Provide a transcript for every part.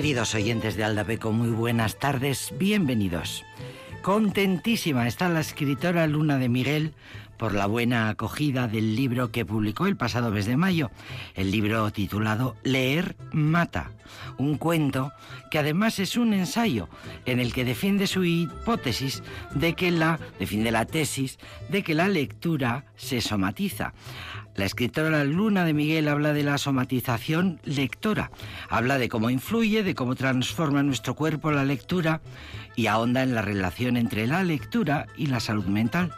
Queridos oyentes de Aldapeco, muy buenas tardes, bienvenidos. Contentísima está la escritora Luna de Miguel por la buena acogida del libro que publicó el pasado mes de mayo, el libro titulado Leer Mata, un cuento que además es un ensayo en el que defiende su hipótesis de que la defiende la tesis de que la lectura se somatiza. La escritora Luna de Miguel habla de la somatización lectora, habla de cómo influye, de cómo transforma nuestro cuerpo la lectura y ahonda en la relación entre la lectura y la salud mental.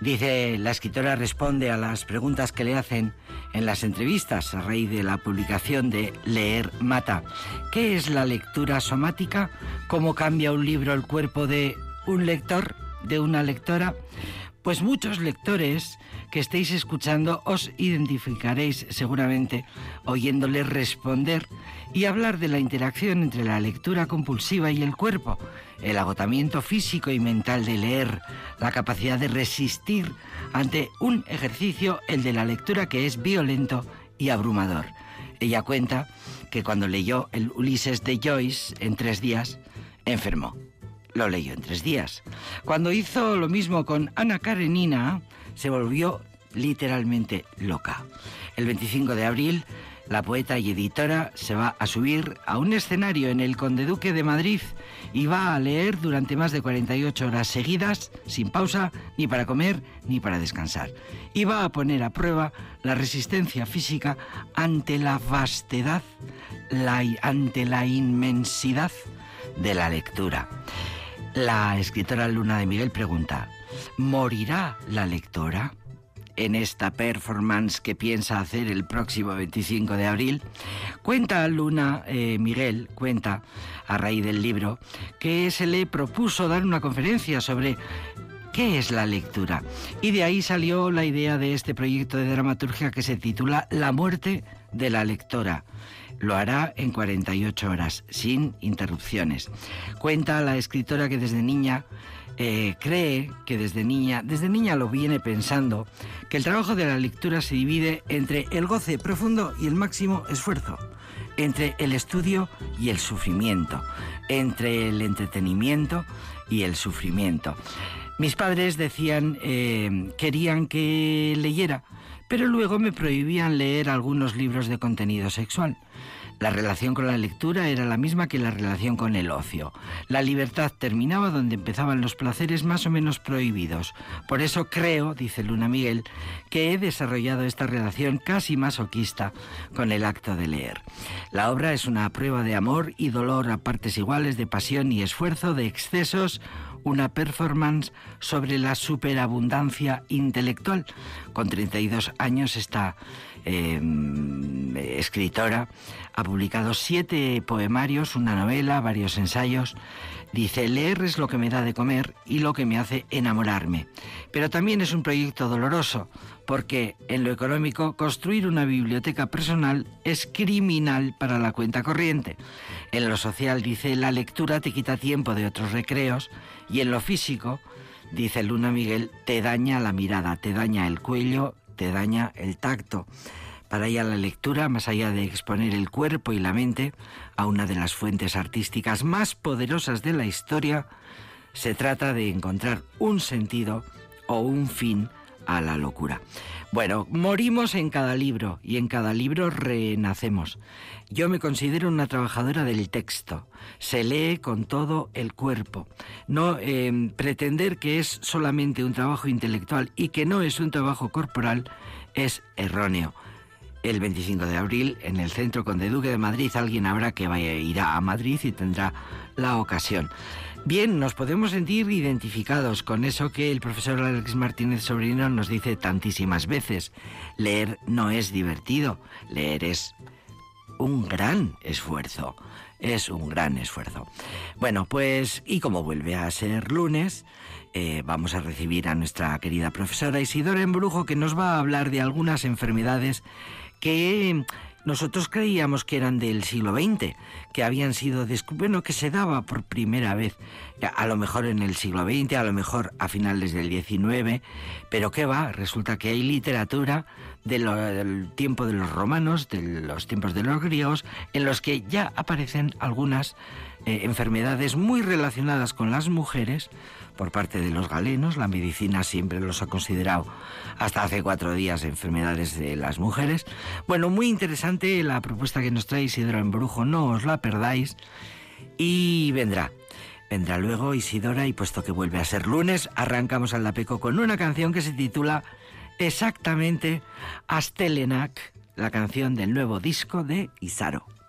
Dice, la escritora responde a las preguntas que le hacen en las entrevistas a raíz de la publicación de Leer Mata. ¿Qué es la lectura somática? ¿Cómo cambia un libro el cuerpo de un lector, de una lectora? Pues muchos lectores que estéis escuchando os identificaréis seguramente oyéndole responder y hablar de la interacción entre la lectura compulsiva y el cuerpo, el agotamiento físico y mental de leer, la capacidad de resistir ante un ejercicio, el de la lectura que es violento y abrumador. Ella cuenta que cuando leyó el Ulises de Joyce en tres días, enfermó lo leyó en tres días. Cuando hizo lo mismo con Ana Karenina, se volvió literalmente loca. El 25 de abril, la poeta y editora se va a subir a un escenario en el Conde Duque de Madrid y va a leer durante más de 48 horas seguidas, sin pausa, ni para comer ni para descansar. Y va a poner a prueba la resistencia física ante la vastedad, ante la inmensidad de la lectura. La escritora Luna de Miguel pregunta, ¿morirá la lectora? en esta performance que piensa hacer el próximo 25 de abril. Cuenta Luna eh, Miguel, cuenta a raíz del libro, que se le propuso dar una conferencia sobre qué es la lectura. Y de ahí salió la idea de este proyecto de dramaturgia que se titula La muerte de la lectora. Lo hará en 48 horas, sin interrupciones. Cuenta la escritora que desde niña eh, cree que desde niña, desde niña lo viene pensando, que el trabajo de la lectura se divide entre el goce profundo y el máximo esfuerzo, entre el estudio y el sufrimiento, entre el entretenimiento y el sufrimiento. Mis padres decían, eh, querían que leyera, pero luego me prohibían leer algunos libros de contenido sexual. La relación con la lectura era la misma que la relación con el ocio. La libertad terminaba donde empezaban los placeres más o menos prohibidos. Por eso creo, dice Luna Miguel, que he desarrollado esta relación casi masoquista con el acto de leer. La obra es una prueba de amor y dolor a partes iguales, de pasión y esfuerzo, de excesos, una performance sobre la superabundancia intelectual. Con 32 años esta eh, escritora ha publicado siete poemarios, una novela, varios ensayos. Dice, leer es lo que me da de comer y lo que me hace enamorarme. Pero también es un proyecto doloroso, porque en lo económico construir una biblioteca personal es criminal para la cuenta corriente. En lo social, dice, la lectura te quita tiempo de otros recreos y en lo físico, dice Luna Miguel, te daña la mirada, te daña el cuello, te daña el tacto. Para ella la lectura, más allá de exponer el cuerpo y la mente a una de las fuentes artísticas más poderosas de la historia, se trata de encontrar un sentido o un fin a la locura. Bueno, morimos en cada libro y en cada libro renacemos. Yo me considero una trabajadora del texto. Se lee con todo el cuerpo. No em, pretender que es solamente un trabajo intelectual y que no es un trabajo corporal es erróneo el 25 de abril en el Centro Conde Duque de Madrid. Alguien habrá que vaya, irá a Madrid y tendrá la ocasión. Bien, nos podemos sentir identificados con eso que el profesor Alex Martínez Sobrino nos dice tantísimas veces. Leer no es divertido, leer es un gran esfuerzo. Es un gran esfuerzo. Bueno, pues, y como vuelve a ser lunes, eh, vamos a recibir a nuestra querida profesora Isidora Embrujo, que nos va a hablar de algunas enfermedades que nosotros creíamos que eran del siglo XX, que habían sido bueno, que se daba por primera vez, a lo mejor en el siglo XX, a lo mejor a finales del XIX, pero qué va, resulta que hay literatura del tiempo de los romanos, de los tiempos de los griegos, en los que ya aparecen algunas eh, enfermedades muy relacionadas con las mujeres, por parte de los galenos. La medicina siempre los ha considerado hasta hace cuatro días enfermedades de las mujeres. Bueno, muy interesante la propuesta que nos trae Isidoro Embrujo, no os la perdáis. Y vendrá. Vendrá luego Isidora y puesto que vuelve a ser lunes, arrancamos al Lapeco con una canción que se titula exactamente Astelenak, la canción del nuevo disco de Isaro.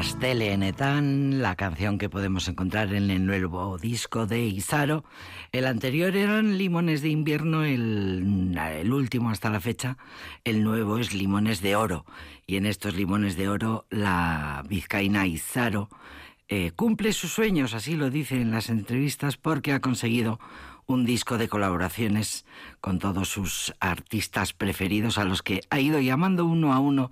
Astelenetan, la canción que podemos encontrar en el nuevo disco de Isaro. El anterior eran Limones de invierno, el, último hasta la fecha. El nuevo es Limones de oro. Y en estos Limones de oro, la vizcaína Isaro eh, cumple sus sueños, así lo dice en las entrevistas, porque ha conseguido un disco de colaboraciones con todos sus artistas preferidos a los que ha ido llamando uno a uno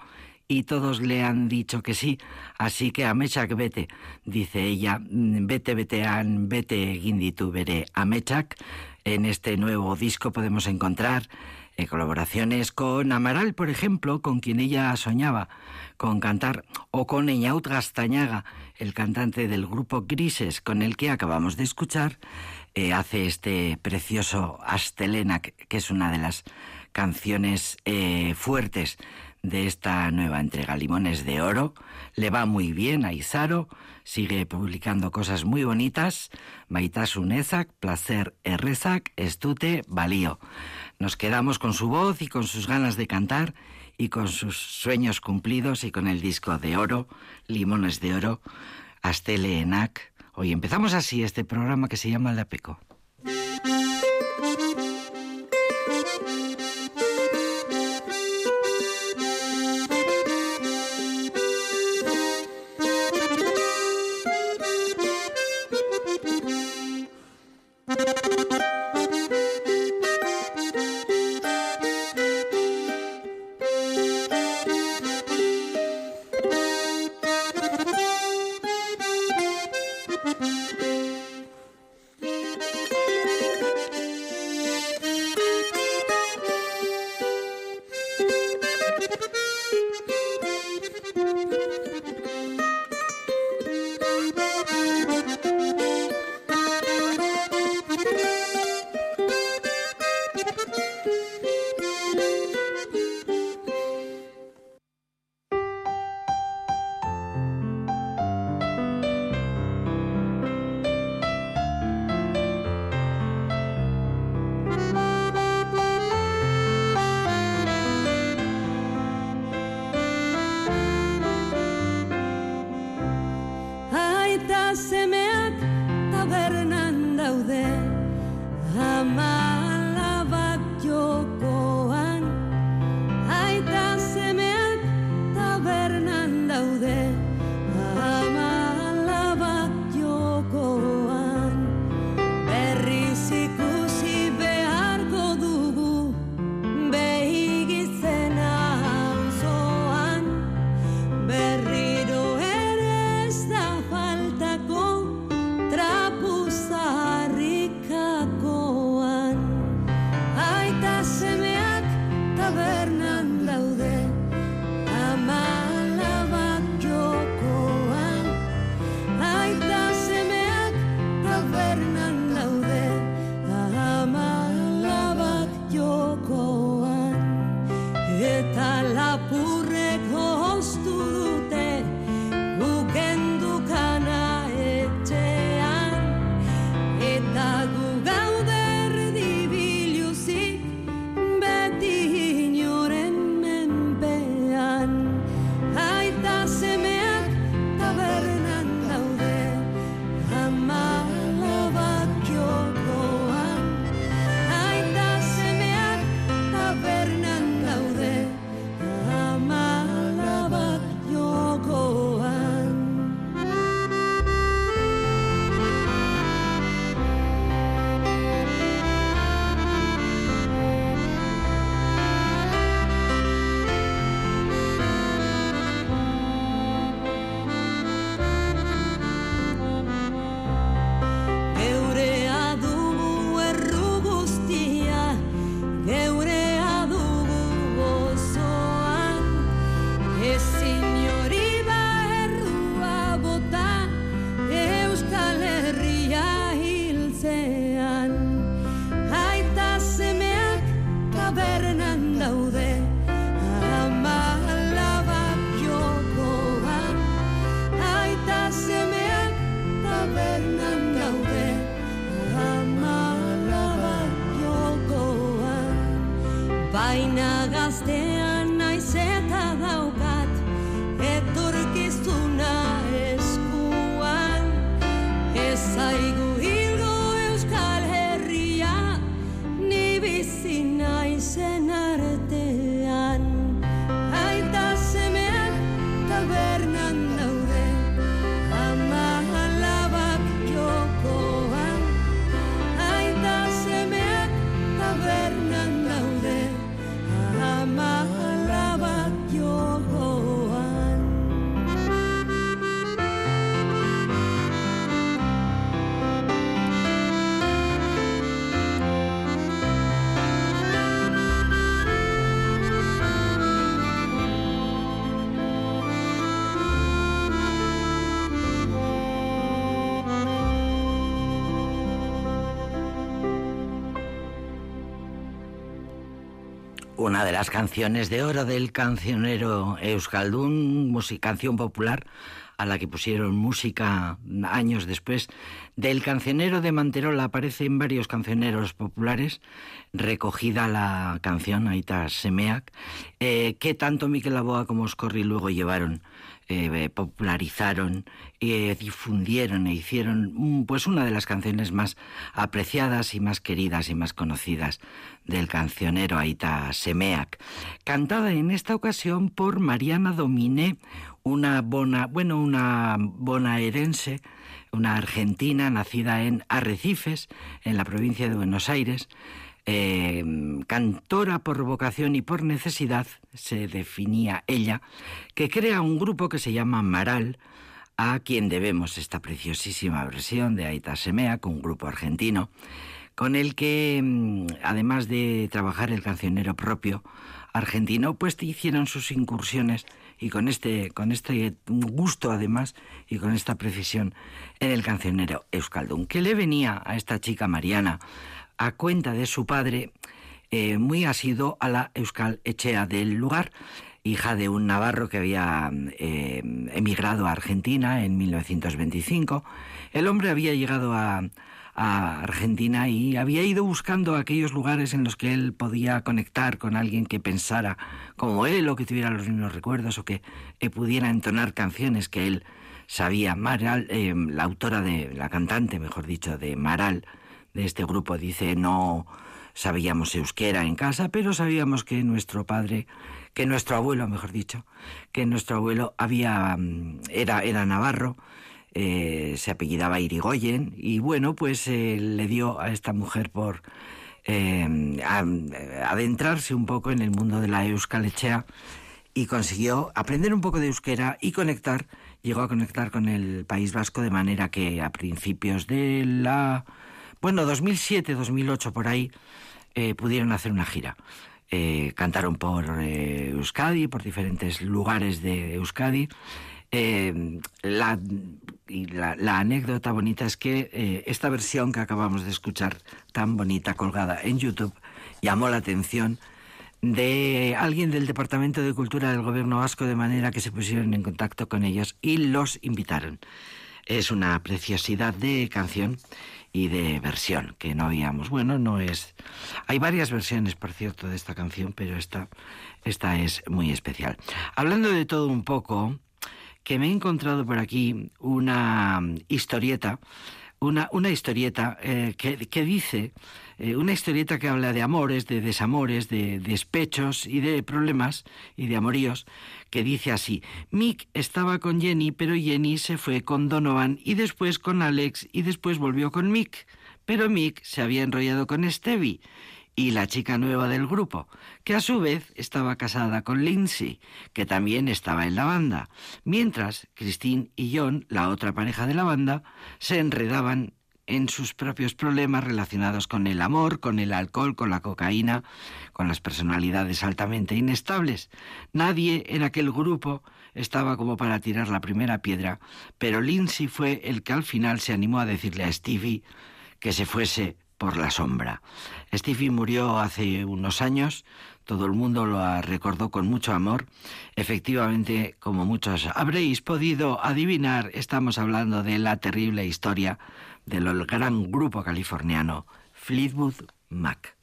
y todos le han dicho que sí, así que a Mechak vete, dice ella, vete, vete, an, vete, Guinditu, veré a Mechak. En este nuevo disco podemos encontrar eh, colaboraciones con Amaral, por ejemplo, con quien ella soñaba con cantar, o con Eñaut Gastañaga, el cantante del grupo Grises, con el que acabamos de escuchar, eh, hace este precioso Astelena, que es una de las canciones eh, fuertes de esta nueva entrega, Limones de Oro. Le va muy bien a Isaro, sigue publicando cosas muy bonitas. Maitasun ezak, placer errezak, estute, balío. Nos quedamos con su voz y con sus ganas de cantar y con sus sueños cumplidos y con el disco de oro, Limones de Oro, Astele Enac. Hoy empezamos así este programa que se llama La Peco. Las canciones de oro del cancionero Euskaldun, canción popular a la que pusieron música años después. Del cancionero de Manterola aparece en varios cancioneros populares, recogida la canción Aita Semeac, eh, que tanto Miquel Aboa como Oscorri luego llevaron eh, popularizaron, y difundieron e hicieron mm, pues una de las canciones más apreciadas y más queridas y más conocidas del cancionero Aita Semeac, cantada en esta ocasión por Mariana Dominé, una bona, bueno, una bonaerense, una argentina nacida en Arrecifes, en la provincia de Buenos Aires, Em, cantora por vocación y por necesidad, se definía ella, que crea un grupo que se llama Maral, a quien debemos esta preciosísima versión de Aita Semea, con un grupo argentino, con el que, em, además de trabajar el cancionero propio argentino, pues hicieron sus incursiones y con este, con este gusto además y con esta precisión en el cancionero Euskaldun, que le venía a esta chica Mariana a cuenta de su padre, eh, muy asido a la Euskal Echea del lugar, hija de un navarro que había eh, emigrado a Argentina en 1925. El hombre había llegado a, Argentina y había ido buscando aquellos lugares en los que él podía conectar con alguien que pensara como él o que tuviera los mismos recuerdos o que, pudiera entonar canciones que él sabía. Maral, eh, la autora de, la cantante, mejor dicho, de Maral, de este grupo dice no sabíamos euskera en casa, pero sabíamos que nuestro padre, que nuestro abuelo, mejor dicho, que nuestro abuelo había mm, era era navarro, eh, se apellidaba Irigoyen y bueno, pues eh, le dio a esta mujer por eh, adentrarse un poco en el mundo de la euskalechea y consiguió aprender un poco de euskera y conectar, llegó a conectar con el País Vasco de manera que a principios de la bueno, 2007, 2008 por ahí eh, pudieron hacer una gira. Eh, cantaron por eh, Euskadi, por diferentes lugares de Euskadi. La, la, anécdota bonita es que esta versión que acabamos de escuchar, tan bonita, colgada en YouTube, llamó la atención de alguien del Departamento de Cultura del Gobierno Vasco de manera que se pusieron en contacto con ellos y los invitaron. Es una preciosidad de canción y de versión que no habíamos. Bueno, no es. Hay varias versiones, por cierto, de esta canción, pero esta, esta es muy especial. Hablando de todo un poco, que me he encontrado por aquí una historieta, una, una historieta eh, que, que dice eh, una historieta que habla de amores, de desamores, de despechos y de problemas y de amoríos, que dice así, Mick estaba con Jenny, pero Jenny se fue con Donovan y después con Alex y después volvió con Mick, pero Mick se había enrollado con Stevie y la chica nueva del grupo, que a su vez estaba casada con Lindsay, que también estaba en la banda, mientras Christine y John, la otra pareja de la banda, se enredaban en sus propios problemas relacionados con el amor, con el alcohol, con la cocaína, con las personalidades altamente inestables. Nadie en aquel grupo estaba como para tirar la primera piedra, pero Lindsay fue el que al final se animó a decirle a Stevie que se fuese por la sombra. Stevie murió hace unos años, todo el mundo lo recordó con mucho amor. Efectivamente, como muchos habréis podido adivinar, estamos hablando de la terrible historia del gran grupo californiano Fleetwood Mac.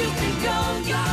You've been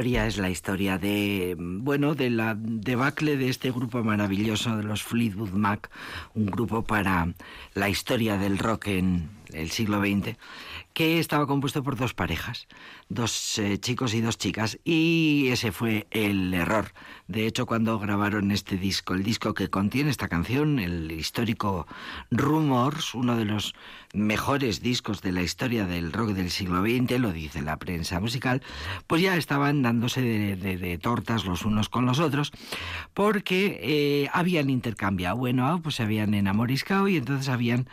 es la historia de, bueno, de la debacle de este grupo maravilloso de los Fleetwood Mac, un grupo para la historia del rock en el siglo XX que estaba compuesto por dos parejas, dos eh, chicos y dos chicas, y ese fue el error. De hecho, cuando grabaron este disco, el disco que contiene esta canción, el histórico Rumors, uno de los mejores discos de la historia del rock del siglo XX, lo dice la prensa musical, pues ya estaban dándose de, tortas los unos con los otros, porque eh, habían intercambiado, bueno, pues se habían enamoriscado y entonces habían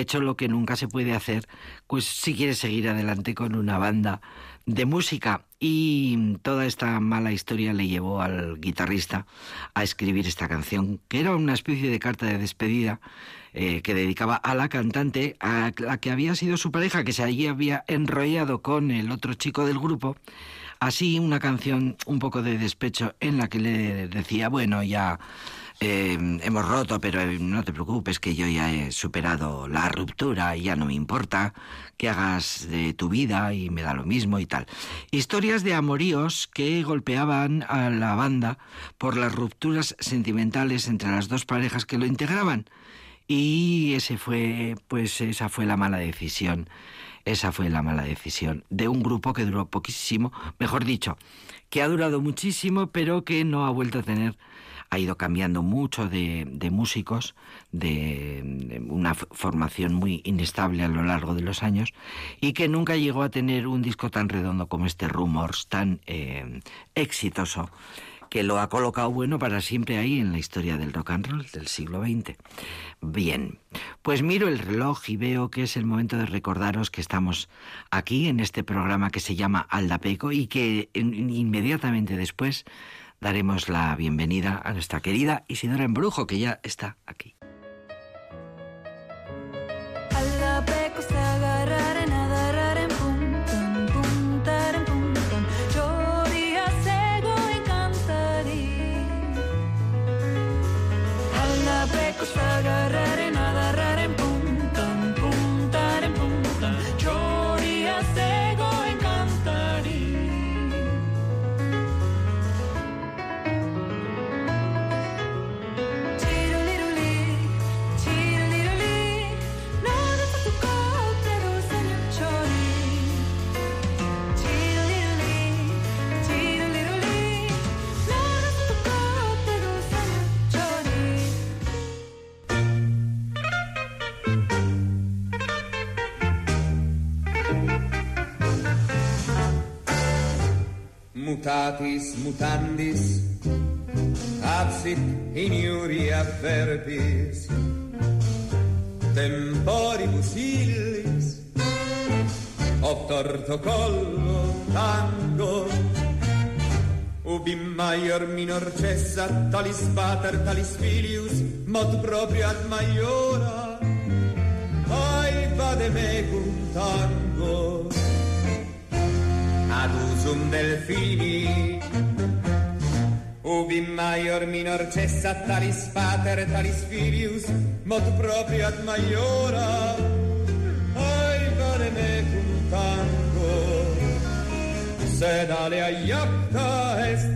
hecho lo que nunca se puede hacer, pues si quieres seguir adelante con una banda de música. Y toda esta mala historia le llevó al guitarrista a escribir esta canción, que era una especie de carta de despedida eh, que dedicaba a la cantante, a la que había sido su pareja, que se allí había enrollado con el otro chico del grupo. Así una canción un poco de despecho en la que le decía, bueno, ya eh, hemos roto, pero eh, no te preocupes que yo ya he superado la ruptura y ya no me importa que hagas de tu vida y me da lo mismo y tal. Historias de amoríos que golpeaban a la banda por las rupturas sentimentales entre las dos parejas que lo integraban. Y ese fue, pues esa fue la mala decisión. Esa fue la mala decisión de un grupo que duró poquísimo, mejor dicho, que ha durado muchísimo, pero que no ha vuelto a tener ha ido cambiando mucho de, músicos, de, una formación muy inestable a lo largo de los años y que nunca llegó a tener un disco tan redondo como este Rumors, tan eh, exitoso que lo ha colocado bueno para siempre ahí en la historia del rock and roll del siglo XX. Bien, pues miro el reloj y veo que es el momento de recordaros que estamos aquí en este programa que se llama Aldapeco y que inmediatamente después daremos la bienvenida a nuestra querida Isidora Embrujo, que ya está aquí. Mutatis mutandis, absit iniuria verbis, temporibus illis, obtorto collo tango, ubi maior minor cessa, talis pater, talis filius, mod proprio ad maiora, ai vade mecum tango, ad usum delfini, ubi maior minor cessa, talis pater, talis filius, mod proprio ad maiora, ai vade mecum tango, sed alea iapta est,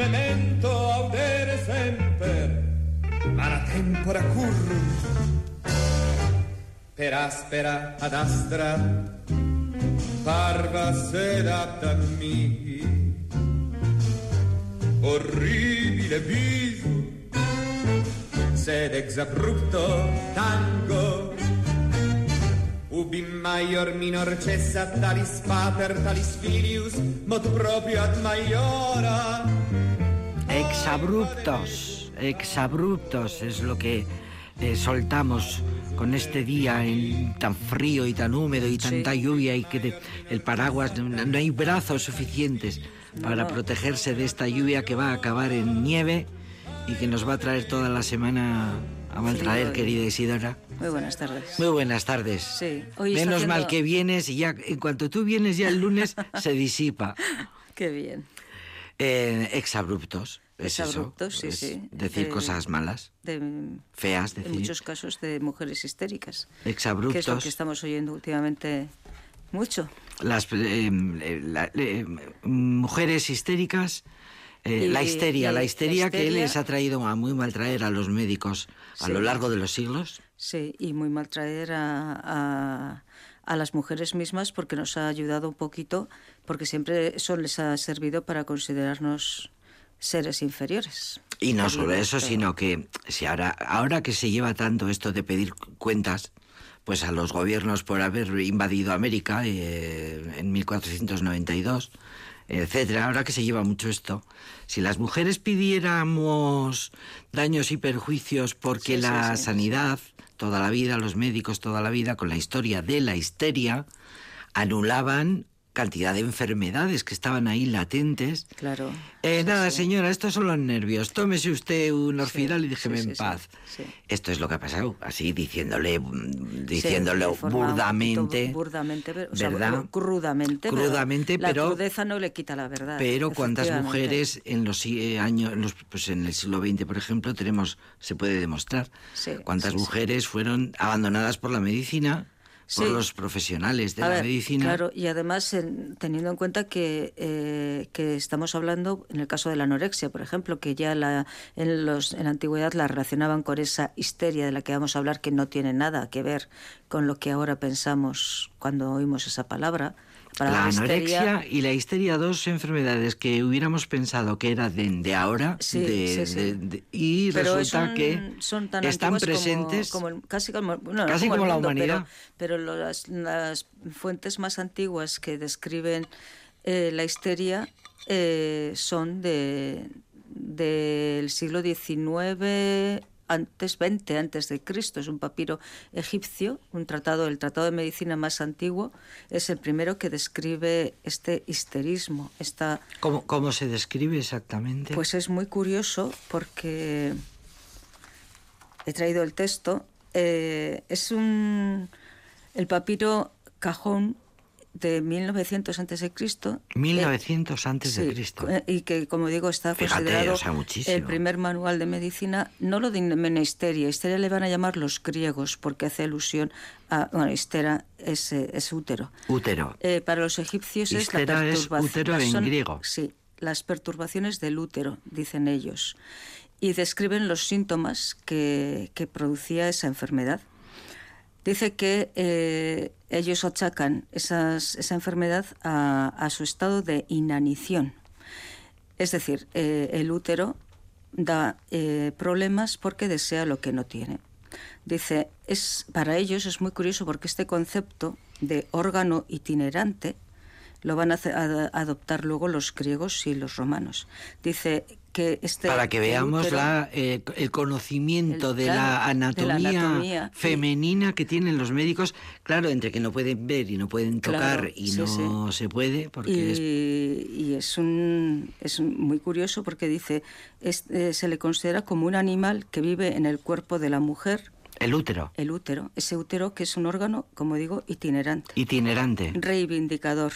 memento audere semper, mala tempora currunt, per aspera ad astra, parva sed apta mihi, orribile viso, sed ex abrupto tango, ubi maior minor cessa talis pater talis filius, mod proprio ad maiora. Exabruptos, exabruptos es lo que eh, soltamos con este día en- tan frío y tan húmedo y tanta lluvia y que el paraguas no, no hay brazos suficientes para protegerse de esta lluvia que va a acabar en nieve y que nos va a traer toda la semana a maltraer, y- querida Isidora. Muy buenas tardes. Muy buenas tardes. Sí, hoy Menos mal haciendo- que vienes y ya en cuanto tú vienes ya el lunes se disipa. Qué bien. Eh, exabruptos. Es Exabruptos, eso, sí, es sí. Decir Eh, cosas malas, De, feas, en decir. muchos casos de mujeres histéricas. Exabruptos. Que es lo que estamos oyendo últimamente mucho. Las eh, eh, la- eh, mujeres histéricas. eh, Y- la histeria, la histeria que les ha traído a muy mal traer a los médicos a Sí. lo largo de los siglos. Sí, y muy mal traer a, a, a las mujeres mismas porque nos ha ayudado un poquito, porque siempre eso les ha servido para considerarnos seres inferiores. Y no solo lo eso, sino que si ahora, ahora que se lleva tanto esto de pedir cuentas, pues a los gobiernos por haber invadido América eh, en 1492, etcétera, ahora que se lleva mucho esto, si las mujeres pidiéramos daños y perjuicios porque Sí, la sí, sanidad, toda la vida, los médicos toda la vida, con la historia de la histeria, anulaban cantidad de enfermedades que estaban ahí latentes. Claro. Eh, Sí, nada, sí. señora, estos son los nervios. Tómese usted un orfidal y déjeme en paz. Esto es lo que ha pasado, así diciéndole, mm, un burdamente. Burdamente, pero- o sea, ¿verdad? crudamente. pero Crudamente, la crudeza no le quita la verdad. Pero cuántas mujeres en los eh, años, en los- pues en el siglo XX, por ejemplo, tenemos, se puede demostrar, cuántas mujeres fueron abandonadas por la medicina, por Sí. los profesionales de A la ver, medicina. Claro, y además en- teniendo en cuenta que, eh, que estamos hablando, en el caso de la anorexia, por ejemplo, que ya la, en, los, en la antigüedad la relacionaban con esa histeria de la que vamos a hablar, que no tiene nada que ver con lo que ahora pensamos cuando oímos esa palabra. Para la anorexia y la histeria, dos enfermedades que hubiéramos pensado que eran de, de ahora, Sí, de- sí, sí. de- de- y pero resulta son, que son tan están como- presentes. como, casi como, bueno, casi la humanidad. pero, pero las, las fuentes más antiguas que describen eh, la histeria eh, son de del siglo XIX antes 20 antes de Cristo es un papiro egipcio un tratado el tratado de medicina más antiguo es el primero que describe este histerismo esta ¿Cómo, cómo se describe exactamente? pues es muy curioso porque he traído el texto. Eh, es un el papiro cajón de 1900 antes de Cristo. 1900 antes de Cristo. eh, y que como digo está Fíjate, considerado o sea, muchísimo. el primer manual de medicina no lo de histeria histeria le van a llamar los griegos porque hace alusión a bueno histera es, eh, es útero Útero. eh, para los egipcios es la es perturbación. útero en son- griego. Sí, las perturbaciones del útero, dicen ellos. Y describen los síntomas que, que producía esa enfermedad. Dice que eh, ellos achacan esa enfermedad a, a su estado de inanición. Es decir, eh, el útero da eh, problemas porque desea lo que no tiene. Dice, es, para ellos es muy curioso porque este concepto de órgano itinerante lo van a, adoptar luego los griegos y los romanos. Dice que este para que veamos la, eh, el conocimiento de, la anatomía femenina que tienen los médicos claro entre que no pueden ver y no pueden tocar y no se puede porque y es... un es muy curioso porque dice eh, se le considera como un animal que vive en el cuerpo de la mujer el útero. El útero. Ese útero que es un órgano, como digo, itinerante. Itinerante. Reivindicador,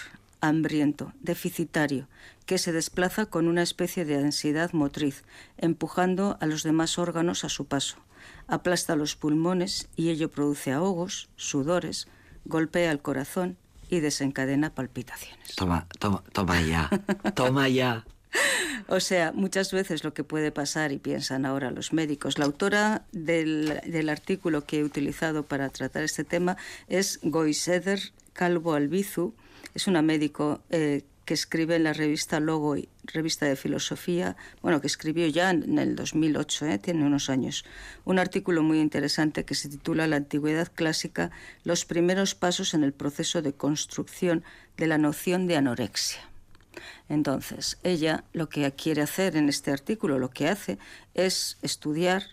hambriento, deficitario, que se desplaza con una especie de ansiedad motriz, empujando a los demás órganos a su paso. Aplasta los pulmones y ello produce ahogos, sudores, golpea el corazón y desencadena palpitaciones. Toma, toma, toma ya, toma ya. O sea, muchas veces lo que puede pasar, y piensan ahora los médicos, la autora del, artículo que he utilizado para tratar este tema es Goiseder Calvo Albizu, es una médico eh, que escribe en la revista Logo, revista de filosofía, bueno, que escribió ya en el 2008, eh, tiene unos años, un artículo muy interesante que se titula La Antigüedad Clásica, los primeros pasos en el proceso de construcción de la noción de anorexia. Entonces, ella lo que quiere hacer en este artículo, lo que hace es estudiar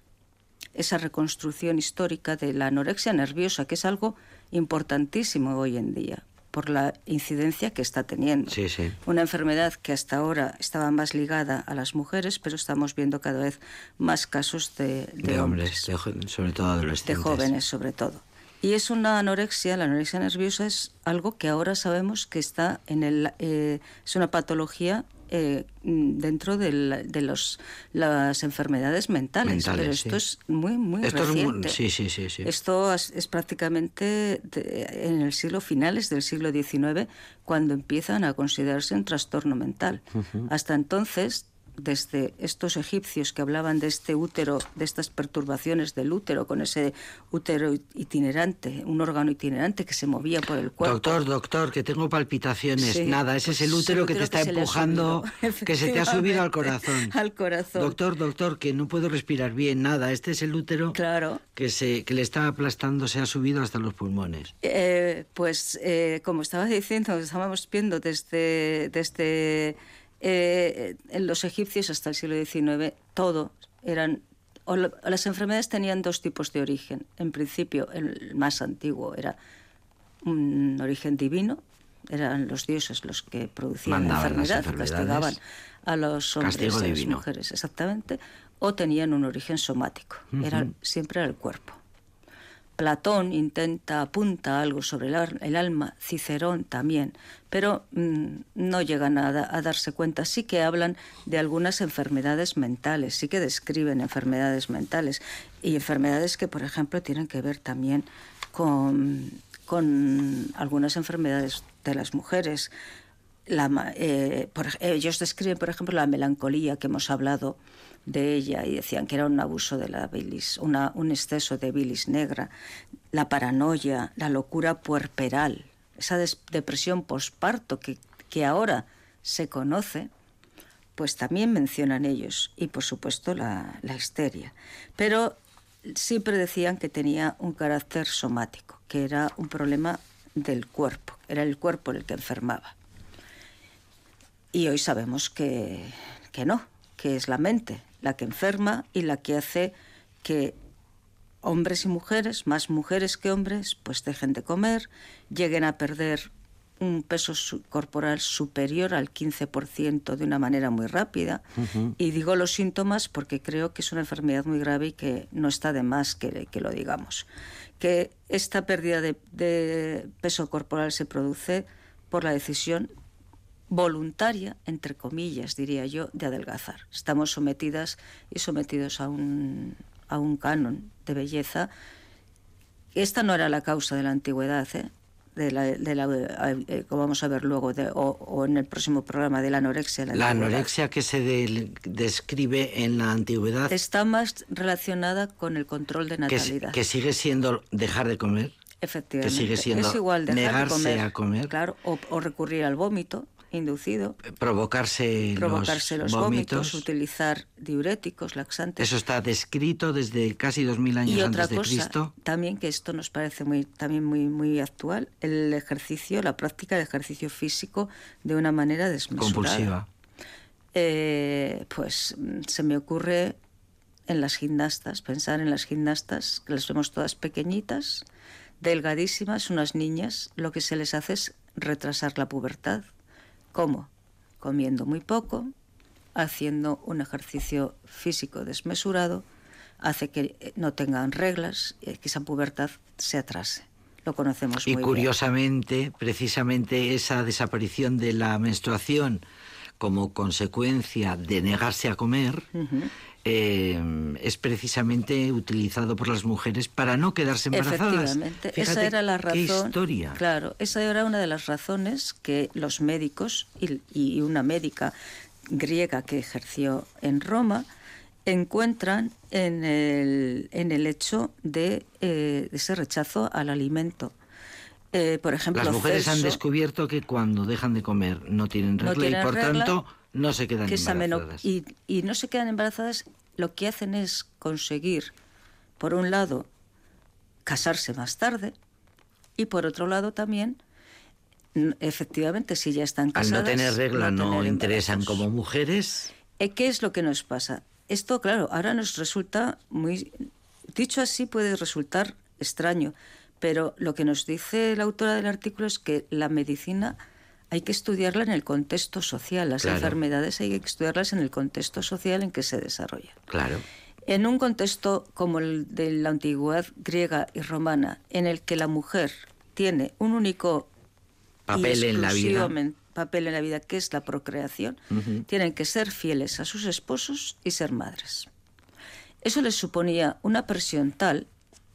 esa reconstrucción histórica de la anorexia nerviosa, que es algo importantísimo hoy en día por la incidencia que está teniendo. Una enfermedad que hasta ahora estaba más ligada a las mujeres, pero estamos viendo cada vez más casos de, hombres, sobre todo adolescentes. De jóvenes, sobre todo. Y es una anorexia, la anorexia nerviosa es algo que ahora sabemos que está en el, eh, es una patología eh, dentro de los, las enfermedades mentales. pero esto es muy, muy reciente. sí, sí, sí, Esto es, prácticamente en el siglo finales del siglo XIX cuando empiezan a considerarse un trastorno mental. Hasta entonces desde estos egipcios que hablaban de este útero, de estas perturbaciones del útero, con ese útero itinerante, un órgano itinerante que se movía por el cuerpo. Doctor, doctor, que tengo palpitaciones. Nada, ese es el útero que te está empujando, que se te ha subido al corazón. al corazón. Doctor, doctor, que no puedo respirar bien, nada. Este es el útero claro. que, se, que le está aplastando, se ha subido hasta los pulmones. Eh, pues, eh, como estaba diciendo, estábamos viendo desde... desde eh, en los egipcios hasta el siglo XIX todo eran las enfermedades tenían dos tipos de origen. En principio, el más antiguo era un origen divino, eran los dioses los que producían la enfermedad, castigaban a los hombres y a las mujeres, exactamente, o tenían un origen somático, era siempre el cuerpo. Platón intenta, apunta algo sobre el, alma, Cicerón también, pero mm, no llegan a, darse cuenta. Sí que hablan de algunas enfermedades mentales, sí que describen enfermedades mentales y enfermedades que, por ejemplo, tienen que ver también con, con algunas enfermedades de las mujeres. Eh, ellos describen, por ejemplo, la melancolía que hemos hablado de ella y decían que era un abuso de la bilis, un exceso de bilis negra, la paranoia, la locura puerperal, esa depresión posparto que, que ahora se conoce, pues también mencionan ellos, y por supuesto la, la histeria. Pero siempre decían que tenía un carácter somático, que era un problema del cuerpo, era el cuerpo el que enfermaba. Y hoy sabemos que, que no, que es la mente la que enferma y la que hace que hombres y mujeres, más mujeres que hombres, pues dejen de comer, lleguen a perder un peso corporal superior al 15% de una manera muy rápida. Y digo los síntomas porque creo que es una enfermedad muy grave y que no está de más que, que lo digamos. Que esta pérdida de, de peso corporal se produce por la decisión voluntaria, entre comillas, diría yo, de adelgazar. Estamos sometidas y sometidos a un, a un canon de belleza. Esta no era la causa de la antigüedad, ¿eh? de la, de la eh, como vamos a ver luego, de, o, en el próximo programa, de la anorexia. La, anorexia que se describe en la antigüedad. Está más relacionada con el control de natalidad. Que, sigue siendo dejar de comer. Efectivamente. Que sigue siendo es igual dejar negarse de comer, a comer. Claro, o recurrir al vómito inducido. Provocarse, provocarse los, los vómitos, utilizar diuréticos, laxantes. Eso está descrito desde casi dos mil años y antes de cosa, Cristo. También que esto nos parece muy, también muy, muy actual, el ejercicio, la práctica del ejercicio físico de una manera desmesurada. Compulsiva. Eh, pues se me ocurre en las gimnastas, pensar en las gimnastas, que las vemos todas pequeñitas, delgadísimas, unas niñas, lo que se les hace es retrasar la pubertad. ¿Cómo? Comiendo muy poco, haciendo un ejercicio físico desmesurado, hace que no tengan reglas y que esa pubertad se atrase. Lo conocemos y muy curiosamente, bien. precisamente esa desaparición de la menstruación como consecuencia de negarse a comer, uh -huh. Eh, es precisamente utilizado por las mujeres para no quedarse embarazadas. Efectivamente, Fíjate esa era la razón. Qué historia. Claro, esa era una de las razones que los médicos y, y una médica griega que ejerció en Roma encuentran en el, en el hecho de, eh, ese rechazo al alimento. Eh, por ejemplo, las mujeres Celso, han descubierto que cuando dejan de comer no tienen regla no tienen y por regla, tanto no se quedan que embarazadas. Y, y no se quedan embarazadas, lo que hacen es conseguir, por un lado, casarse más tarde y por otro lado también, efectivamente, si ya están casadas... Al no tener regla no, tener interesan como mujeres. Eh, ¿Qué es lo que nos pasa? Esto, claro, ahora nos resulta muy... Dicho así puede resultar extraño, pero lo que nos dice la autora del artículo es que la medicina hay que estudiarla en el contexto social. Las Claro. enfermedades hay que estudiarlas en el contexto social en que se desarrollan. Claro. En un contexto como el de la antigüedad griega y romana, en el que la mujer tiene un único Papel en la vida. papel en la vida, que es la procreación, tienen que ser fieles a sus esposos y ser madres. Eso les suponía una presión tal,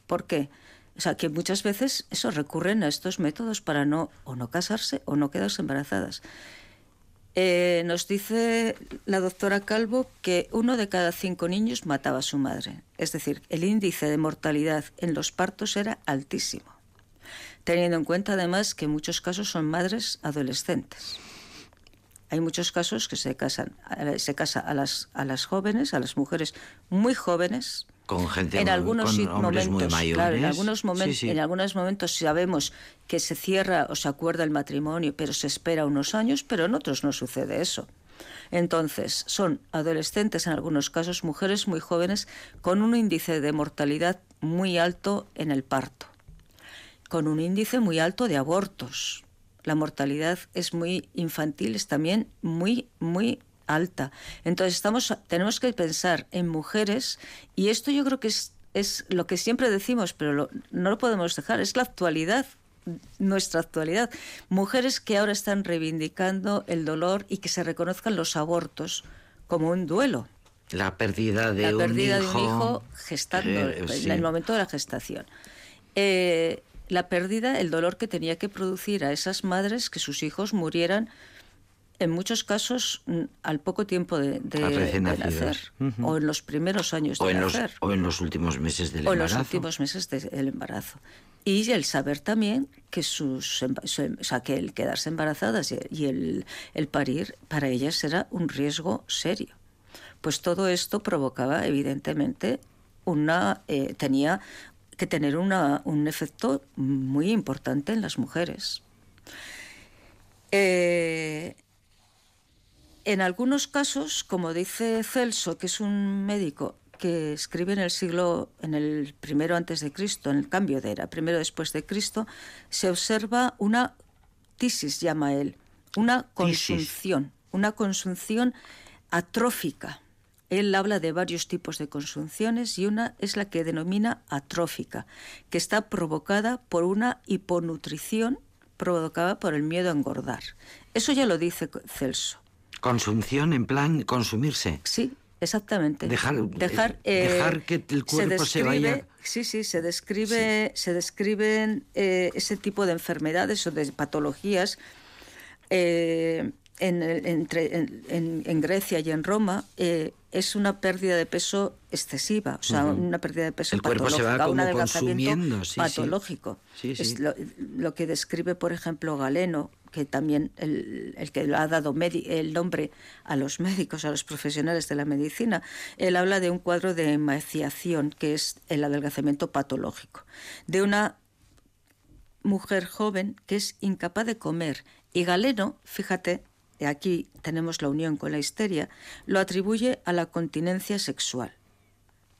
¿por qué? O sea, que muchas veces eso recurren a estos métodos para no o no casarse o no quedarse embarazadas. Eh, nos dice la doctora Calvo que uno de cada cinco niños mataba a su madre. Es decir, el índice de mortalidad en los partos era altísimo. Teniendo en cuenta además que muchos casos son madres adolescentes. Hay muchos casos que se casan, eh, se casa a las, a las jóvenes, a las mujeres muy jóvenes, Con gente en algunos con hombres momentos, muy mayores. claro, en algunos momentos, Sí, sí. en algunos momentos sabemos que se cierra o se acuerda el matrimonio, pero se espera unos años, pero en otros no sucede eso. Entonces, son adolescentes en algunos casos, mujeres muy jóvenes, con un índice de mortalidad muy alto en el parto, con un índice muy alto de abortos. La mortalidad es muy infantil, es también muy, muy alta. Entonces estamos, tenemos que pensar en mujeres y esto yo creo que es, es lo que siempre decimos, pero lo- no lo podemos dejar, es la actualidad, nuestra actualidad. Mujeres que ahora están reivindicando el dolor y que se reconozcan los abortos como un duelo. La pérdida de, La un, pérdida hijo, de un hijo gestando, eh, en sí. el momento de la gestación. Eh, la pérdida, el dolor que tenía que producir a esas madres que sus hijos murieran, en muchos casos, mm, al poco tiempo de, de- de nacer, o en los primeros años o, de en los, nacer, o en los últimos meses del o en los embarazo. últimos meses de- del embarazo. Y el saber también que sus o sea, que el quedarse embarazadas y, y el, el parir para ellas era un riesgo serio. Pues todo esto provocaba, evidentemente, una eh, tenía que tener una- un efecto muy importante en las mujeres. Eh, en algunos casos, como dice Celso, que es un médico que escribe en el siglo, en el primero antes de Cristo, en el cambio de era, primero después de Cristo, se observa una tisis, llama él, una Tisis. consunción, una consunción atrófica. Él habla de varios tipos de consunciones y una es la que denomina atrófica, que está provocada por una hiponutrición provocada por el miedo a engordar. Eso ya lo dice Celso. Consunción en plan consumirse. Sí, exactamente. Dejar- dejar, eh, dejar que el cuerpo se vaya- Sí, sí, se describe, se describen eh, ese tipo de enfermedades o de patologías eh, en, el- entre- en- en- en Grecia y en Roma. eh, es una pérdida de peso excesiva, o sea, una pérdida de peso El cuerpo se va patológica, un adelgazamiento sí. patológico. Sí, sí. Es lo, lo que describe, por ejemplo, Galeno que también el, el que ha dado el nombre a los médicos, a los profesionales de la medicina, él habla de un cuadro de emaciación, que es el adelgazamiento patológico, de una mujer joven que es incapaz de comer. Y Galeno, fíjate, aquí tenemos la unión con la histeria, lo atribuye a la continencia sexual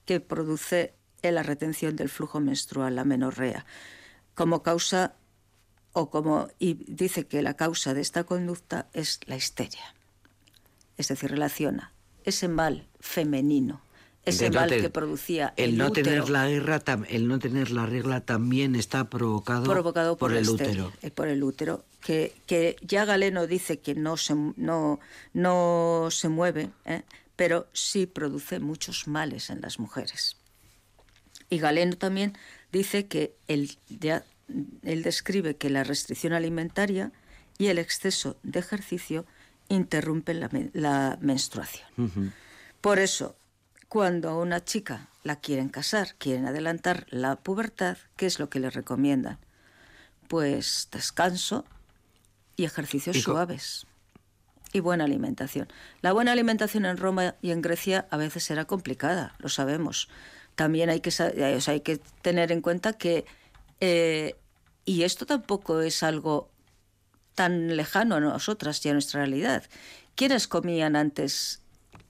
que produce la retención del flujo menstrual, la menorrea, como causa o como y dice que la causa de esta conducta es la histeria. Es decir, relaciona ese mal femenino ese mal que producía el, no tener la guerra el no tener la regla también está provocado, provocado por, el útero eh, por el útero que, que, ya Galeno dice que no se no no se mueve ¿eh? pero sí produce muchos males en las mujeres y Galeno también dice que él, él describe que la restricción alimentaria y el exceso de ejercicio interrumpen la, menstruación. Por eso, cuando a una chica la quieren casar, quieren adelantar la pubertad, ¿qué es lo que le recomiendan? Pues descanso y ejercicios suaves y buena alimentación. La buena alimentación en Roma y en Grecia a veces era complicada, lo sabemos también hay que, eh, hay que tener en cuenta que, eh, y esto tampoco es algo tan lejano a nosotras y a nuestra realidad. ¿Quiénes comían antes?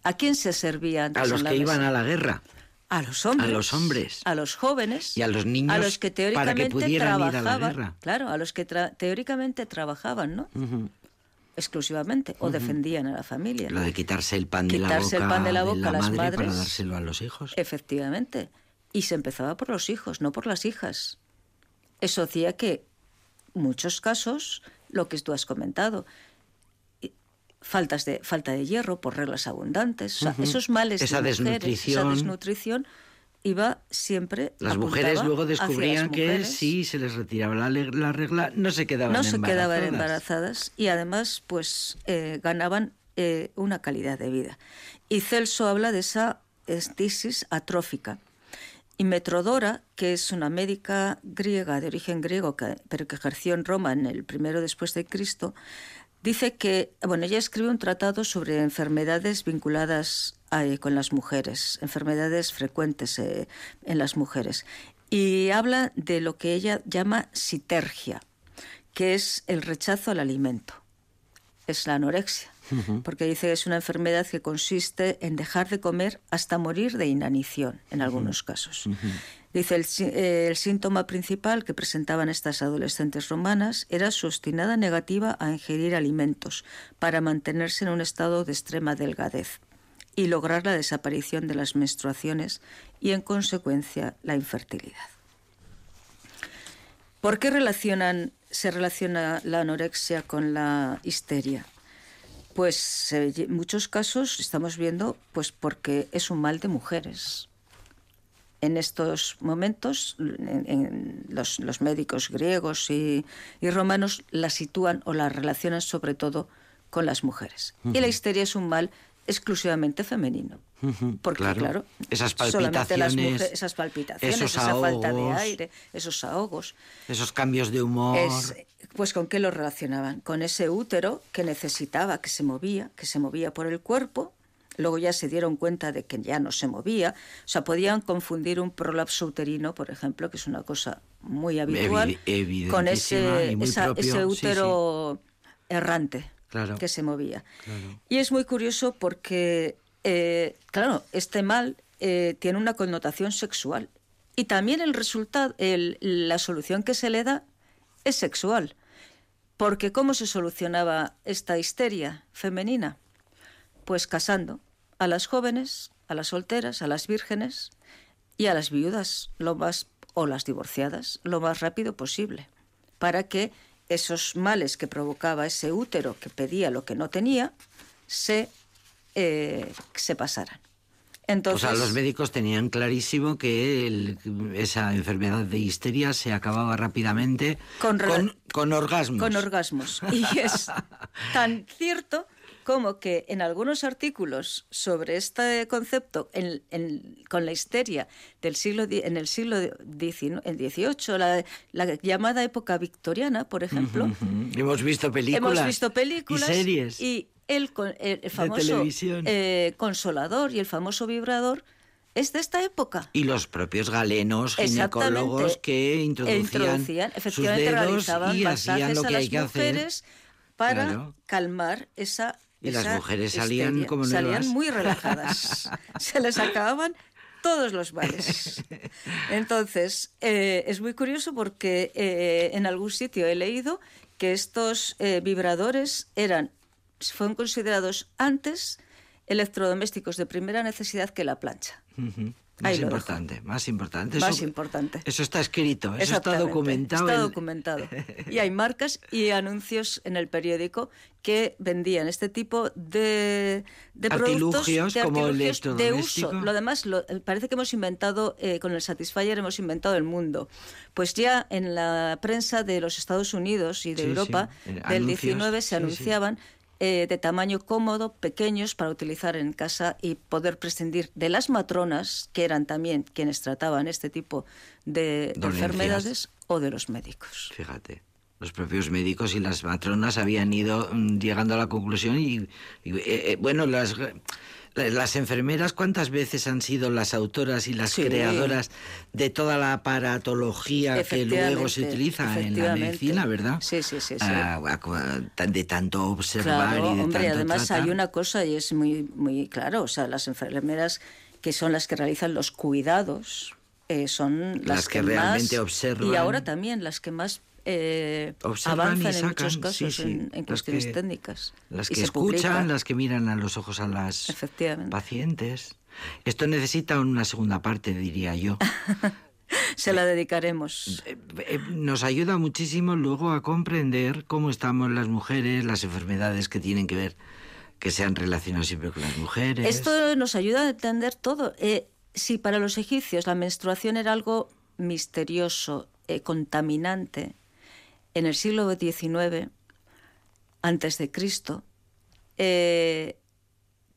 ¿A quién se servía antes? A los que iban a la guerra. A los hombres. A los hombres. A los jóvenes. Y a los niños. A los que teóricamente para que pudieran ir a la guerra. Claro, a los que teóricamente trabajaban, ¿no? exclusivamente o defendían a la familia. Lo de quitarse el pan de la boca, el pan de la boca a las madres para dárselo a los hijos. Efectivamente. Y se empezaba por los hijos, no por las hijas. Eso hacía que muchos casos, lo que tú has comentado, faltas de falta de hierro por reglas abundantes, esos males esa de desnutrición, esa desnutrición iba siempre. Las mujeres luego descubrían que si se les retiraba la, regla, no se quedaban no embarazadas. Se quedaban embarazadas y además, pues eh, ganaban eh, una calidad de vida. Y Celso habla de esa estisis atrófica. Y Metrodora, que es una médica griega de origen griego, pero que ejerció en Roma en el primero después de Cristo, dice que, bueno, ella escribe un tratado sobre enfermedades vinculadas eh, con las mujeres, enfermedades frecuentes eh, en las mujeres. Y habla de lo que ella llama sitergia, que es el rechazo al alimento. Es la anorexia, porque dice que es una enfermedad que consiste en dejar de comer hasta morir de inanición, en algunos casos. Dice, el, el, síntoma principal que presentaban estas adolescentes romanas era su obstinada negativa a ingerir alimentos para mantenerse en un estado de extrema delgadez y lograr la desaparición de las menstruaciones y, en consecuencia, la infertilidad. ¿Por qué relacionan, se relaciona la anorexia con la histeria? Pues en muchos casos estamos viendo pues porque es un mal de mujeres. En estos momentos los, médicos griegos y, romanos la sitúan o la relacionan sobre todo con las mujeres. Y la histeria es un mal exclusivamente femenino. Porque, claro, esas palpitaciones, esas palpitaciones, esa falta de aire, esos ahogos. Esos cambios de humor. pues con qué lo relacionaban? Con ese útero que necesitaba, que se movía, que se movía por el cuerpo. Luego ya se dieron cuenta de que ya no se movía. O sea, podían confundir un prolapso uterino, por ejemplo, que es una cosa muy habitual, con ese, ese útero errante que se movía. Y es muy curioso porque, eh, claro, este mal eh, tiene una connotación sexual. Y también el resultado, la solución que se le da es sexual. Porque ¿cómo se solucionaba esta histeria femenina? Pues casando a las jóvenes, a las solteras, a las vírgenes y a las viudas, lo más o las divorciadas, lo más rápido posible, para que esos males que provocaba ese útero que pedía lo que no tenía, se, eh, se pasaran. Entonces, o sea, los médicos tenían clarísimo que esa enfermedad de histeria se acababa rápidamente con, con, orgasmos. Con orgasmos. Y es tan cierto como que en algunos artículos sobre este concepto, con la histeria del siglo en el siglo XVIII, la, la llamada época victoriana, por ejemplo, hemos visto películas, hemos visto películas y series y el, famoso eh, consolador y el famoso vibrador es de esta época. Y los propios galenos ginecólogos que introducían, efectivamente realizaban y hacían lo que hay que hacer. para calmar esa y las mujeres salían como Salían muy relajadas. Se les acababan todos los males. Entonces, eh, es muy curioso porque eh, en algún sitio he leído que estos eh, vibradores eran, fueron considerados antes electrodomésticos de primera necesidad que la plancha. Más importante, más importante, más importante. Eso está escrito, eso está documentado. Está documentado. Y hay marcas y anuncios en el periódico que vendían este tipo de, de productos de, como de uso. Lo demás, eh, parece que hemos inventado, eh, con el Satisfyer hemos inventado el mundo. Pues ya en la prensa de los Estados Unidos y de Europa del 19 se anunciaban eh, de tamaño cómodo, pequeños para utilizar en casa y poder prescindir de las matronas, que eran también quienes trataban este tipo de, enfermedades, o de los médicos. Fíjate los propios médicos y las matronas habían ido mm, llegando a la conclusión y, eh, eh, bueno, las las enfermeras, ¿cuántas veces han sido las autoras y las creadoras de toda la aparatología que luego se utiliza en la medicina, verdad? Sí, sí, sí. Ah, de tanto observar y de hombre, además hay una cosa y es muy, muy claro, o sea, las enfermeras que son las que realizan los cuidados, eh, son las, que, realmente observan. Y ahora también las que más eh, avanzan en muchos casos En, cuestiones técnicas. Las que escuchan, las que miran a los ojos a las pacientes. Esto necesita una segunda parte, diría yo. Se la dedicaremos. Eh, eh, nos ayuda muchísimo luego a comprender cómo estamos las mujeres, las enfermedades que tienen que ver, que se han relacionado siempre con las mujeres. Esto nos ayuda a entender todo. si para los egipcios la menstruación era algo misterioso, contaminante, en el siglo XIX, antes de Cristo, eh,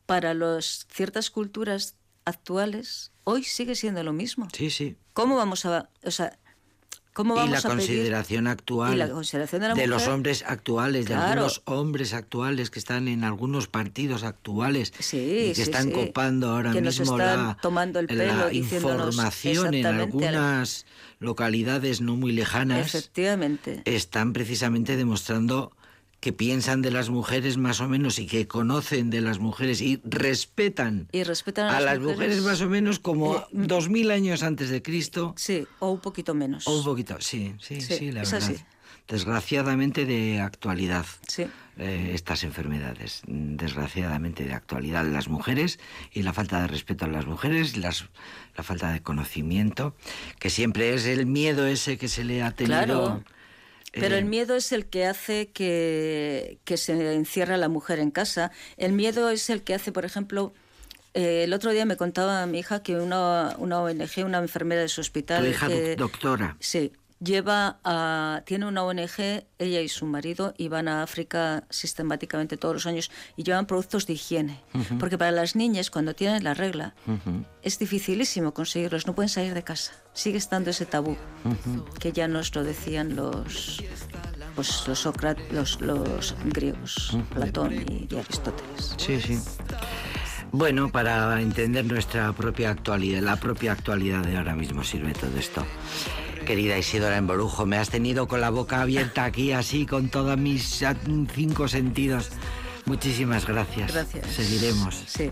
para los, ciertas culturas actuales, hoy sigue siendo lo mismo. Sí, sí. ¿Cómo vamos a, o sea, cómo vamos y la consideración actual la consideración de, los hombres actuales, de algunos hombres actuales que están en algunos partidos actuales y que están copando ahora mismo la, tomando el pelo, la información en algunas localidades no muy lejanas, Efectivamente. están precisamente demostrando que piensan de las mujeres más o menos y que conocen de las mujeres y respetan, y respetan a, las, mujeres, más o menos como eh, dos mil años antes de Cristo. Sí, o un poquito menos. O un poquito, sí, sí, sí, la verdad. Desgraciadamente de actualidad. Sí. Eh, estas enfermedades, desgraciadamente de actualidad las mujeres y la falta de respeto a las mujeres, las, la falta de conocimiento, que siempre es el miedo ese que se le ha tenido. Claro. Pero el eh, miedo es el que hace que, que, se encierra la mujer en casa. El miedo es el que hace, por ejemplo, eh, el otro día me contaba mi hija que una, una ONG, una enfermera de su hospital... Tu hija doctora. Sí, lleva a, tiene una ONG, ella y su marido, y van a África sistemáticamente todos los años y llevan productos de higiene. Porque para las niñas, cuando tienen la regla, es dificilísimo conseguirlos, no pueden salir de casa. Sigue estando ese tabú, que ya nos lo decían los, pues, los, los, los griegos, Platón y, y Aristóteles. Sí, sí. Bueno, para entender nuestra propia actualidad, la propia actualidad de ahora mismo sirve todo esto querida Isidora Emborujo. Me has tenido con la boca abierta aquí, así, con todos mis cinco sentidos. Muchísimas gracias. Gracias. Seguiremos. Sí.